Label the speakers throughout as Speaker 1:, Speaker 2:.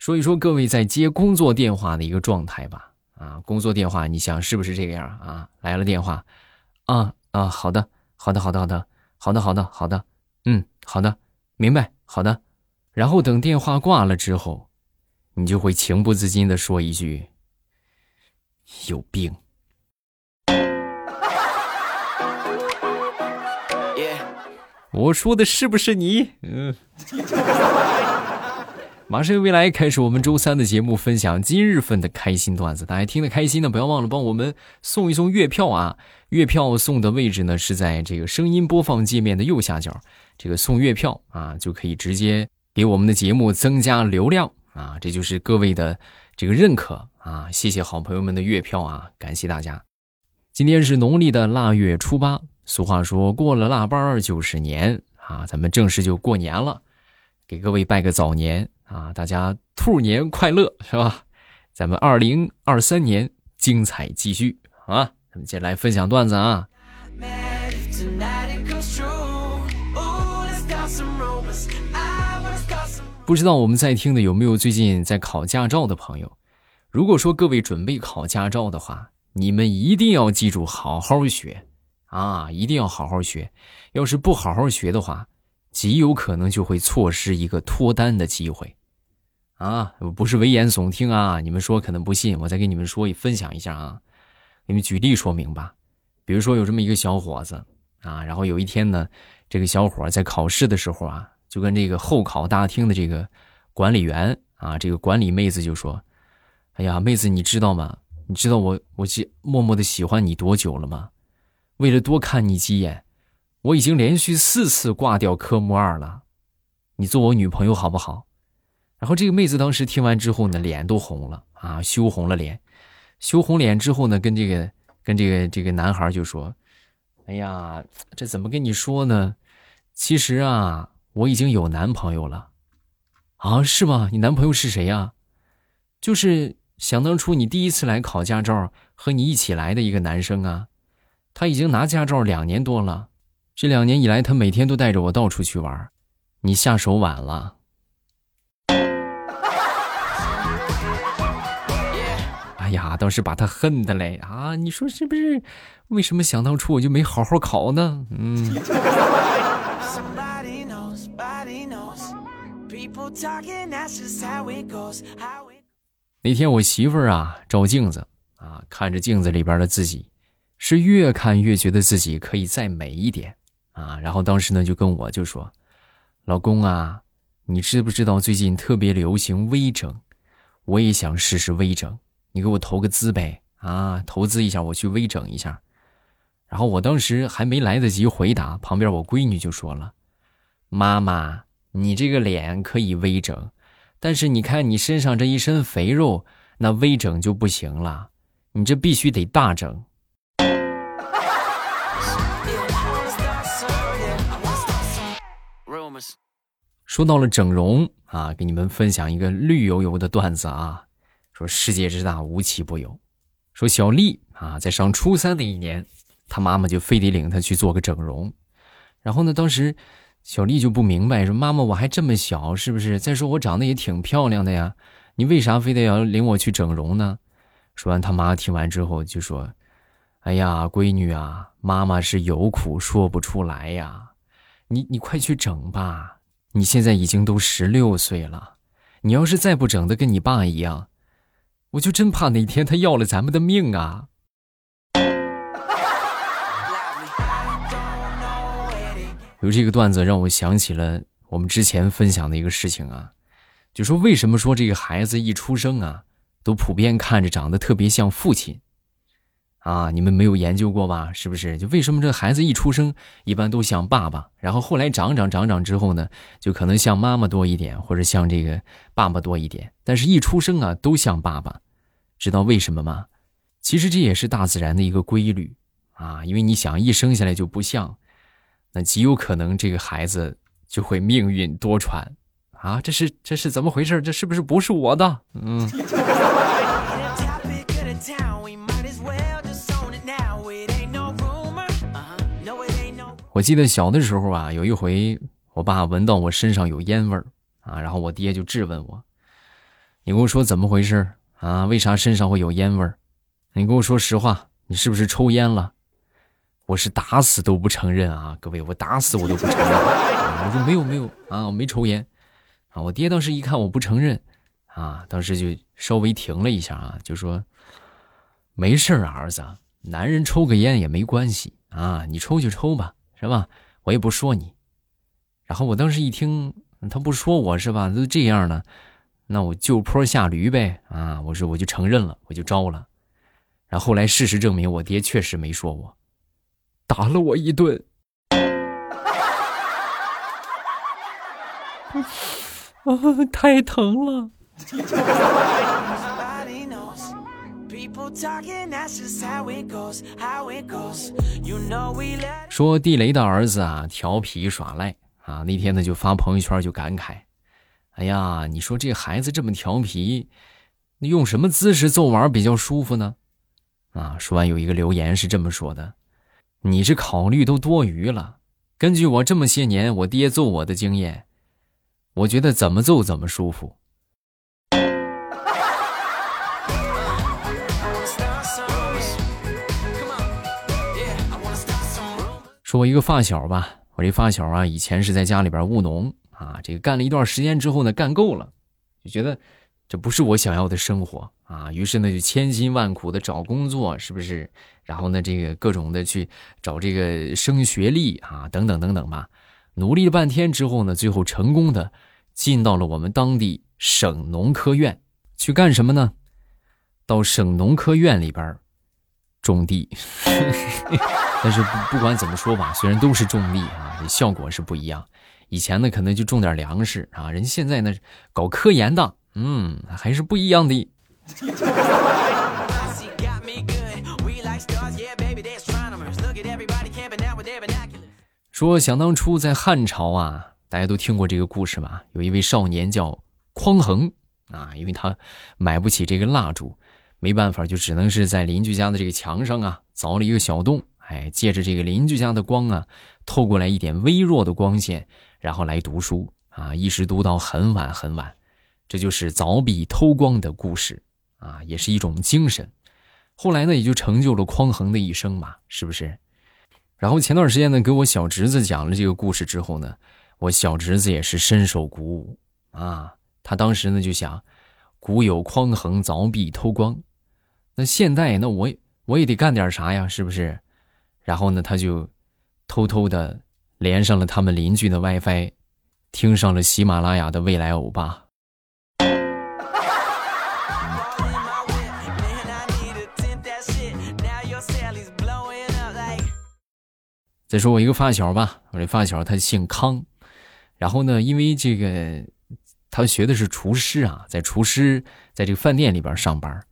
Speaker 1: 说一说各位在接工作电话的一个状态吧。啊，工作电话，你想是不是这个样啊？来了电话，啊啊，好的，好的，好的，好的，好的，好的，好的，嗯，好的，明白，好的。然后等电话挂了之后，你就会情不自禁的说一句：“有病。”我说的是不是你？嗯。马上未来开始我们周三的节目，分享今日份的开心段子。大家听得开心的，不要忘了帮我们送一送月票啊！月票送的位置呢是在这个声音播放界面的右下角，这个送月票啊就可以直接给我们的节目增加流量啊！这就是各位的这个认可啊！谢谢好朋友们的月票啊！感谢大家。今天是农历的腊月初八，俗话说过了腊八就是年啊，咱们正式就过年了，给各位拜个早年。啊，大家兔年快乐，是吧？咱们二零二三年精彩继续啊！咱们接下来分享段子啊。不知道我们在听的有没有最近在考驾照的朋友？如果说各位准备考驾照的话，你们一定要记住好好学啊！一定要好好学，要是不好好学的话，极有可能就会错失一个脱单的机会。啊，不是危言耸听啊！你们说可能不信，我再给你们说分享一下啊，给你们举例说明吧。比如说有这么一个小伙子啊，然后有一天呢，这个小伙在考试的时候啊，就跟这个候考大厅的这个管理员啊，这个管理妹子就说：“哎呀，妹子，你知道吗？你知道我我默默的喜欢你多久了吗？为了多看你几眼，我已经连续四次挂掉科目二了。你做我女朋友好不好？”然后这个妹子当时听完之后呢，脸都红了啊，羞红了脸，羞红脸之后呢，跟这个跟这个这个男孩就说：“哎呀，这怎么跟你说呢？其实啊，我已经有男朋友了，啊，是吗？你男朋友是谁呀？就是想当初你第一次来考驾照和你一起来的一个男生啊，他已经拿驾照两年多了，这两年以来他每天都带着我到处去玩，你下手晚了。”哎呀，倒是把他恨的嘞啊！你说是不是？为什么想当初我就没好好考呢？嗯。那天我媳妇儿啊照镜子啊，看着镜子里边的自己，是越看越觉得自己可以再美一点啊。然后当时呢就跟我就说：“老公啊，你知不知道最近特别流行微整？我也想试试微整。”你给我投个资呗啊，投资一下，我去微整一下。然后我当时还没来得及回答，旁边我闺女就说了：“妈妈，你这个脸可以微整，但是你看你身上这一身肥肉，那微整就不行了，你这必须得大整。”说到了整容啊，给你们分享一个绿油油的段子啊。说世界之大无奇不有，说小丽啊，在上初三那一年，她妈妈就非得领她去做个整容。然后呢，当时小丽就不明白，说妈妈我还这么小，是不是？再说我长得也挺漂亮的呀，你为啥非得要领我去整容呢？说完，他妈听完之后就说：“哎呀，闺女啊，妈妈是有苦说不出来呀，你你快去整吧，你现在已经都十六岁了，你要是再不整的跟你爸一样。”我就真怕哪天他要了咱们的命啊！有这个段子让我想起了我们之前分享的一个事情啊，就说为什么说这个孩子一出生啊，都普遍看着长得特别像父亲。啊，你们没有研究过吧？是不是？就为什么这孩子一出生一般都像爸爸，然后后来长长长长之后呢，就可能像妈妈多一点，或者像这个爸爸多一点。但是，一出生啊，都像爸爸，知道为什么吗？其实这也是大自然的一个规律啊。因为你想，一生下来就不像，那极有可能这个孩子就会命运多舛啊。这是这是怎么回事？这是不是不是我的？嗯。我记得小的时候啊，有一回我爸闻到我身上有烟味儿啊，然后我爹就质问我你跟我说怎么回事啊？为啥身上会有烟味儿？你跟我说实话，你是不是抽烟了？我是打死都不承认啊，各位，我打死我都不承认。我说没有没有啊，我没抽烟啊。我爹当时一看我不承认啊，当时就稍微停了一下啊，就说没事啊，儿子，男人抽个烟也没关系啊，你抽就抽吧，是吧？我也不说你。然后我当时一听他不说我是吧，都这样了，那我就坡下驴呗啊！我说我就承认了，我就招了。然后后来事实证明，我爹确实没说我。打了我一顿，啊，太疼了！说地雷的儿子啊，调皮耍赖啊，那天呢就发朋友圈就感慨：“哎呀，你说这孩子这么调皮，用什么姿势揍娃比较舒服呢？”啊，说完有一个留言是这么说的。你这考虑都多余了。根据我这么些年我爹揍我的经验，我觉得怎么揍怎么舒服。说我一个发小吧，我这发小啊，以前是在家里边务农啊，这个干了一段时间之后呢，干够了，就觉得这不是我想要的生活。啊，于是呢就千辛万苦的找工作，是不是？然后呢，这个各种的去找这个升学历啊，等等等等吧。努力了半天之后呢，最后成功的进到了我们当地省农科院去干什么呢？到省农科院里边种地。但是不管怎么说吧，虽然都是种地啊，效果是不一样。以前呢可能就种点粮食啊，人现在呢搞科研的，嗯，还是不一样的。说想当初在汉朝啊，大家都听过这个故事吧？有一位少年叫匡衡啊，因为他买不起这个蜡烛，没办法，就只能是在邻居家的这个墙上啊凿了一个小洞，哎，借着这个邻居家的光啊，透过来一点微弱的光线，然后来读书啊，一直读到很晚很晚，这就是凿壁偷光的故事。啊，也是一种精神，后来呢，也就成就了匡衡的一生嘛，是不是？然后前段时间呢，给我小侄子讲了这个故事之后呢，我小侄子也是深受鼓舞啊。他当时呢就想，古有匡衡凿壁偷光，那现在那我我也得干点啥呀，是不是？然后呢，他就偷偷的连上了他们邻居的 WiFi，听上了喜马拉雅的未来欧巴。再说我一个发小吧，我这发小他姓康，然后呢，因为这个他学的是厨师啊，在厨师在这个饭店里边上班，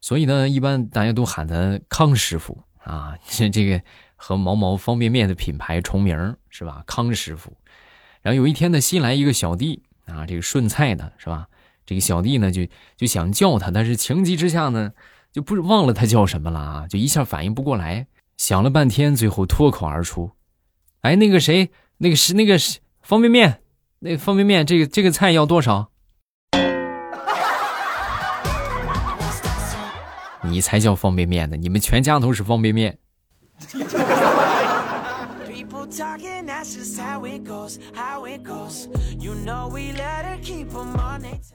Speaker 1: 所以呢，一般大家都喊他康师傅啊，这个和毛毛方便面的品牌重名是吧？康师傅。然后有一天呢，新来一个小弟啊，这个顺菜的是吧？这个小弟呢就就想叫他，但是情急之下呢，就不忘了他叫什么了啊，就一下反应不过来。想了半天，最后脱口而出：“哎，那个谁，那个是那个是方便面，那方便面，这个这个菜要多少？”你才叫方便面呢！你们全家都是方便面。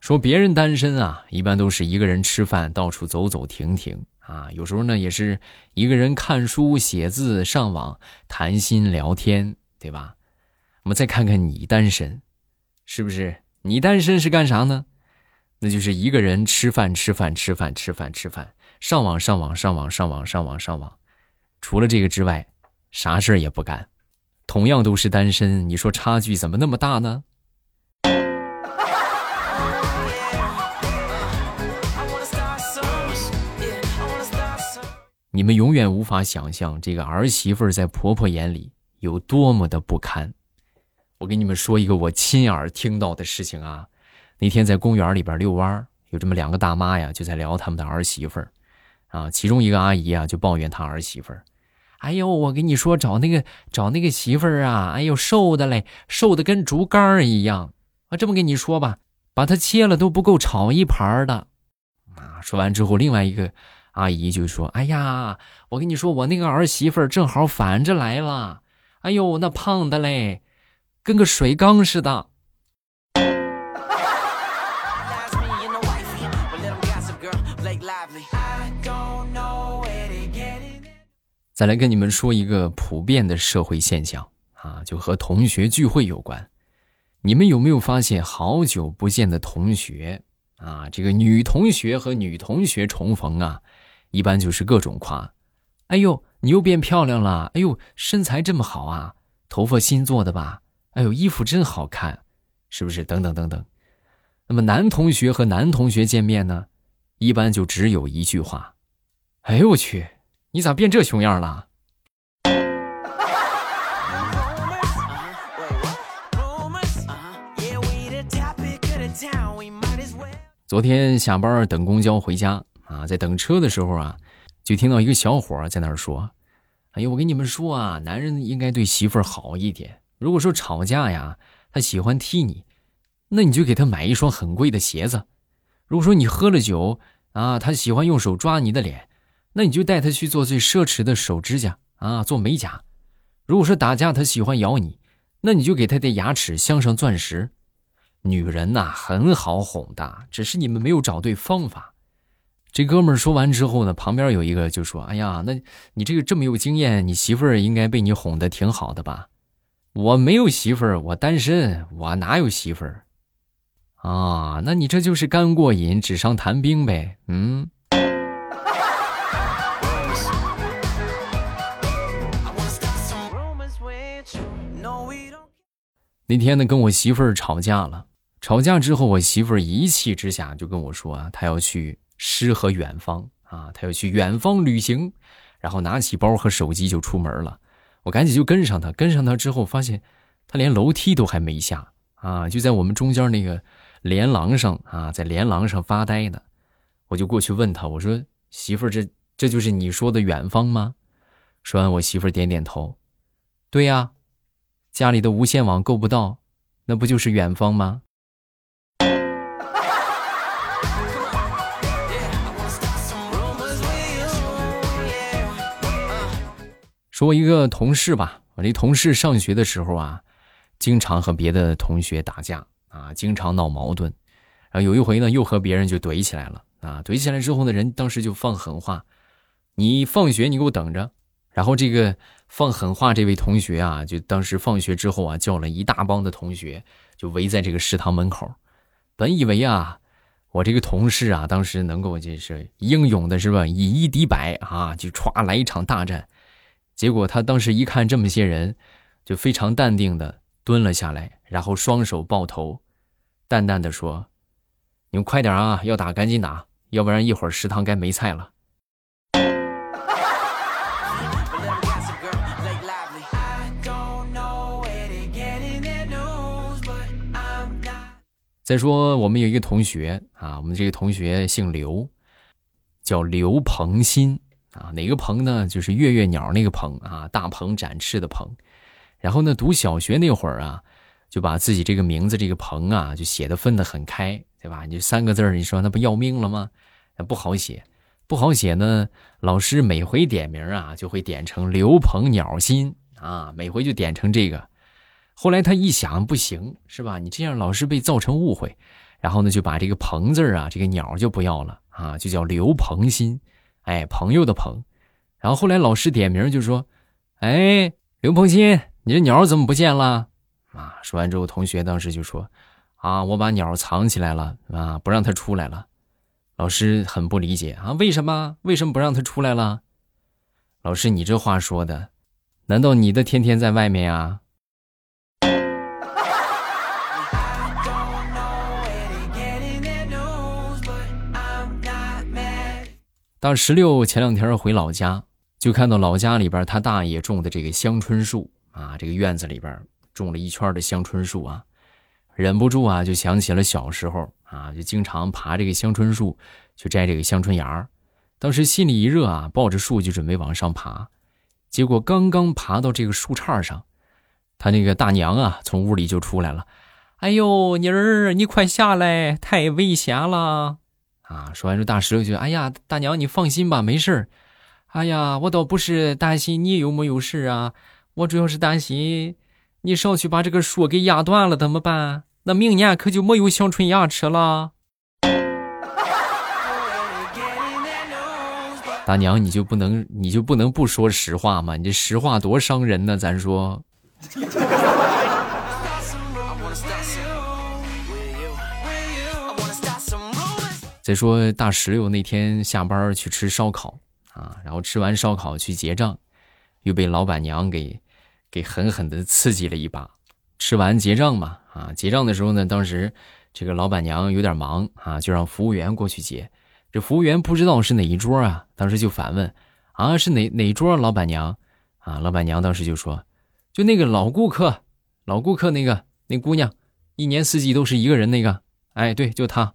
Speaker 1: 说别人单身啊，一般都是一个人吃饭，到处走走停停。啊，有时候呢也是一个人看书、写字、上网、谈心、聊天，对吧？我们再看看你单身，是不是？你单身是干啥呢？那就是一个人吃饭、吃饭、吃饭、吃饭、吃饭，上网、上网、上网、上网、上网、上网。除了这个之外，啥事儿也不干。同样都是单身，你说差距怎么那么大呢？你们永远无法想象这个儿媳妇在婆婆眼里有多么的不堪。我给你们说一个我亲耳听到的事情啊，那天在公园里边遛弯有这么两个大妈呀，就在聊他们的儿媳妇儿，啊，其中一个阿姨啊就抱怨她儿媳妇儿，哎呦，我跟你说找那个找那个媳妇儿啊，哎呦，瘦的嘞，瘦的跟竹竿儿一样。啊，这么跟你说吧，把它切了都不够炒一盘的。啊，说完之后，另外一个阿姨就说：“哎呀，我跟你说，我那个儿媳妇儿正好反着来了。哎呦，那胖的嘞，跟个水缸似的。”再来跟你们说一个普遍的社会现象啊，就和同学聚会有关。你们有没有发现，好久不见的同学啊，这个女同学和女同学重逢啊，一般就是各种夸：“哎呦，你又变漂亮了！哎呦，身材这么好啊，头发新做的吧？哎呦，衣服真好看，是不是？等等等等。那么男同学和男同学见面呢，一般就只有一句话：“哎呦我去！”你咋变这熊样了？昨天下班等公交回家啊，在等车的时候啊，就听到一个小伙在那儿说：“哎呦，我跟你们说啊，男人应该对媳妇儿好一点。如果说吵架呀，他喜欢踢你，那你就给他买一双很贵的鞋子；如果说你喝了酒啊，他喜欢用手抓你的脸。”那你就带他去做最奢侈的手指甲啊，做美甲。如果说打架他喜欢咬你，那你就给他的牙齿镶上钻石。女人呐很好哄的，只是你们没有找对方法。这哥们儿说完之后呢，旁边有一个就说：“哎呀，那你这个这么有经验，你媳妇儿应该被你哄得挺好的吧？”我没有媳妇儿，我单身，我哪有媳妇儿？啊，那你这就是干过瘾，纸上谈兵呗。嗯。那天呢，跟我媳妇儿吵架了。吵架之后，我媳妇儿一气之下就跟我说啊，她要去诗和远方啊，她要去远方旅行，然后拿起包和手机就出门了。我赶紧就跟上她，跟上她之后发现，她连楼梯都还没下啊，就在我们中间那个连廊上啊，在连廊上发呆呢。我就过去问她，我说：“媳妇儿，这这就是你说的远方吗？”说完，我媳妇儿点点头，对呀。家里的无线网够不到，那不就是远方吗？说一个同事吧，我这同事上学的时候啊，经常和别的同学打架啊，经常闹矛盾。然后有一回呢，又和别人就怼起来了啊！怼起来之后呢，人当时就放狠话：“你放学你给我等着。”然后这个放狠话这位同学啊，就当时放学之后啊，叫了一大帮的同学，就围在这个食堂门口。本以为啊，我这个同事啊，当时能够就是英勇的是吧，以一敌百啊，就歘来一场大战。结果他当时一看这么些人，就非常淡定的蹲了下来，然后双手抱头，淡淡的说：“你们快点啊，要打赶紧打，要不然一会儿食堂该没菜了。”再说，我们有一个同学啊，我们这个同学姓刘，叫刘鹏新啊。哪个鹏呢？就是月月鸟那个鹏啊，大鹏展翅的鹏。然后呢，读小学那会儿啊，就把自己这个名字这个鹏啊，就写的分得很开，对吧？你就三个字你说那不要命了吗？那不好写，不好写呢。老师每回点名啊，就会点成刘鹏鸟心啊，每回就点成这个。后来他一想，不行，是吧？你这样老是被造成误会，然后呢，就把这个“鹏”字啊，这个鸟就不要了啊，就叫刘鹏新，哎，朋友的朋。然后后来老师点名就说：“哎，刘鹏新，你这鸟怎么不见了？”啊，说完之后，同学当时就说：“啊，我把鸟藏起来了啊，不让它出来了。”老师很不理解啊，为什么？为什么不让它出来了？老师，你这话说的，难道你的天天在外面啊？大石榴前两天回老家，就看到老家里边他大爷种的这个香椿树啊，这个院子里边种了一圈的香椿树啊，忍不住啊就想起了小时候啊，就经常爬这个香椿树去摘这个香椿芽儿当时心里一热啊，抱着树就准备往上爬，结果刚刚爬到这个树杈上，他那个大娘啊从屋里就出来了，哎呦，妮儿，你快下来，太危险了！”啊，说完之后，大石榴就：“哎呀，大娘，你放心吧，没事儿。哎呀，我倒不是担心你有没有事啊，我主要是担心你上去把这个树给压断了怎么办？那明年可就没有香椿牙吃了。”大娘，你就不能你就不能不说实话吗？你这实话多伤人呢，咱说。再说大石榴那天下班去吃烧烤啊，然后吃完烧烤去结账，又被老板娘给给狠狠的刺激了一把。吃完结账嘛，啊，结账的时候呢，当时这个老板娘有点忙啊，就让服务员过去结。这服务员不知道是哪一桌啊，当时就反问：“啊，是哪哪桌？”老板娘啊，老板娘当时就说：“就那个老顾客，老顾客那个那姑娘，一年四季都是一个人那个。哎，对，就她。”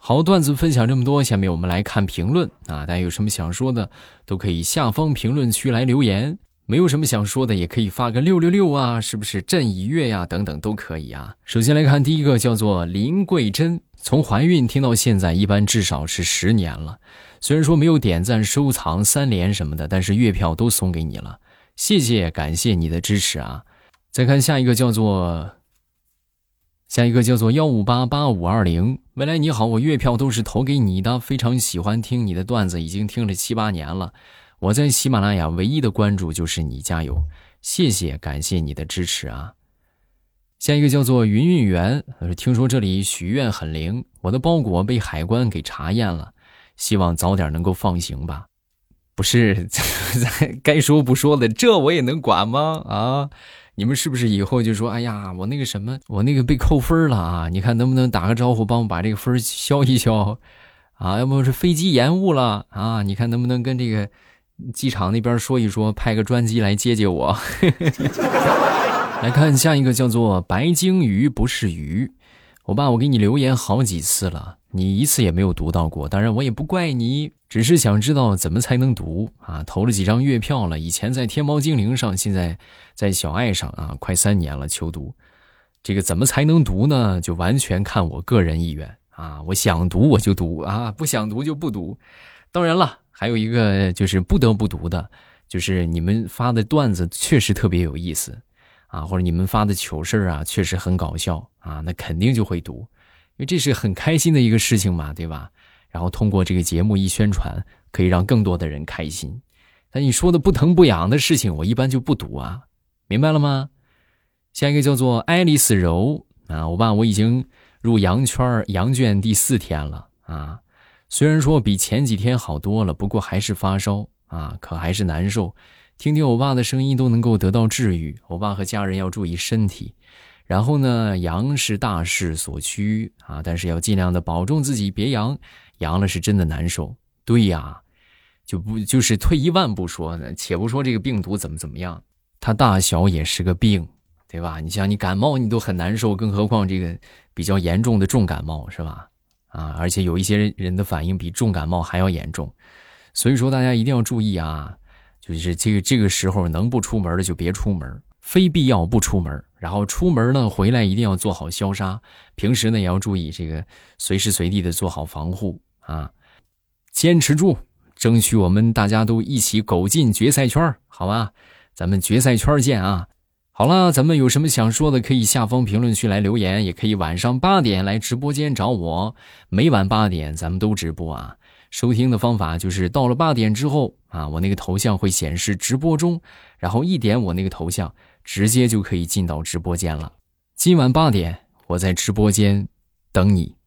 Speaker 1: 好段子分享这么多，下面我们来看评论啊！大家有什么想说的，都可以下方评论区来留言。没有什么想说的，也可以发个六六六啊，是不是？朕已阅呀，等等都可以啊。首先来看第一个，叫做林桂珍，从怀孕听到现在，一般至少是十年了。虽然说没有点赞、收藏、三连什么的，但是月票都送给你了，谢谢，感谢你的支持啊！再看下一个，叫做。下一个叫做幺五八八五二零，未来你好，我月票都是投给你的，非常喜欢听你的段子，已经听了七八年了。我在喜马拉雅唯一的关注就是你，加油，谢谢，感谢你的支持啊。下一个叫做云云圆，听说这里许愿很灵，我的包裹被海关给查验了，希望早点能够放行吧。不是，该说不说的，这我也能管吗？啊？你们是不是以后就说，哎呀，我那个什么，我那个被扣分了啊？你看能不能打个招呼，帮我把这个分消一消啊？要不是飞机延误了啊？你看能不能跟这个机场那边说一说，派个专机来接接我？来看下一个，叫做白鲸鱼不是鱼。我爸，我给你留言好几次了，你一次也没有读到过。当然，我也不怪你，只是想知道怎么才能读啊。投了几张月票了，以前在天猫精灵上，现在在小爱上啊，快三年了。求读，这个怎么才能读呢？就完全看我个人意愿啊。我想读我就读啊，不想读就不读。当然了，还有一个就是不得不读的，就是你们发的段子确实特别有意思。啊，或者你们发的糗事啊，确实很搞笑啊，那肯定就会读，因为这是很开心的一个事情嘛，对吧？然后通过这个节目一宣传，可以让更多的人开心。但你说的不疼不痒的事情，我一般就不读啊，明白了吗？下一个叫做爱丽丝柔啊，我爸我已经入羊圈羊圈第四天了啊，虽然说比前几天好多了，不过还是发烧啊，可还是难受。听听我爸的声音都能够得到治愈，我爸和家人要注意身体。然后呢，阳是大势所趋啊，但是要尽量的保重自己，别阳，阳了是真的难受。对呀，就不就是退一万步说呢，且不说这个病毒怎么怎么样，它大小也是个病，对吧？你像你感冒你都很难受，更何况这个比较严重的重感冒是吧？啊，而且有一些人的反应比重感冒还要严重，所以说大家一定要注意啊。就是这个这个时候能不出门的就别出门，非必要不出门。然后出门呢，回来一定要做好消杀。平时呢也要注意这个，随时随地的做好防护啊。坚持住，争取我们大家都一起苟进决赛圈，好吧？咱们决赛圈见啊！好了，咱们有什么想说的，可以下方评论区来留言，也可以晚上八点来直播间找我。每晚八点咱们都直播啊。收听的方法就是到了八点之后啊，我那个头像会显示直播中，然后一点我那个头像，直接就可以进到直播间了。今晚八点，我在直播间等你。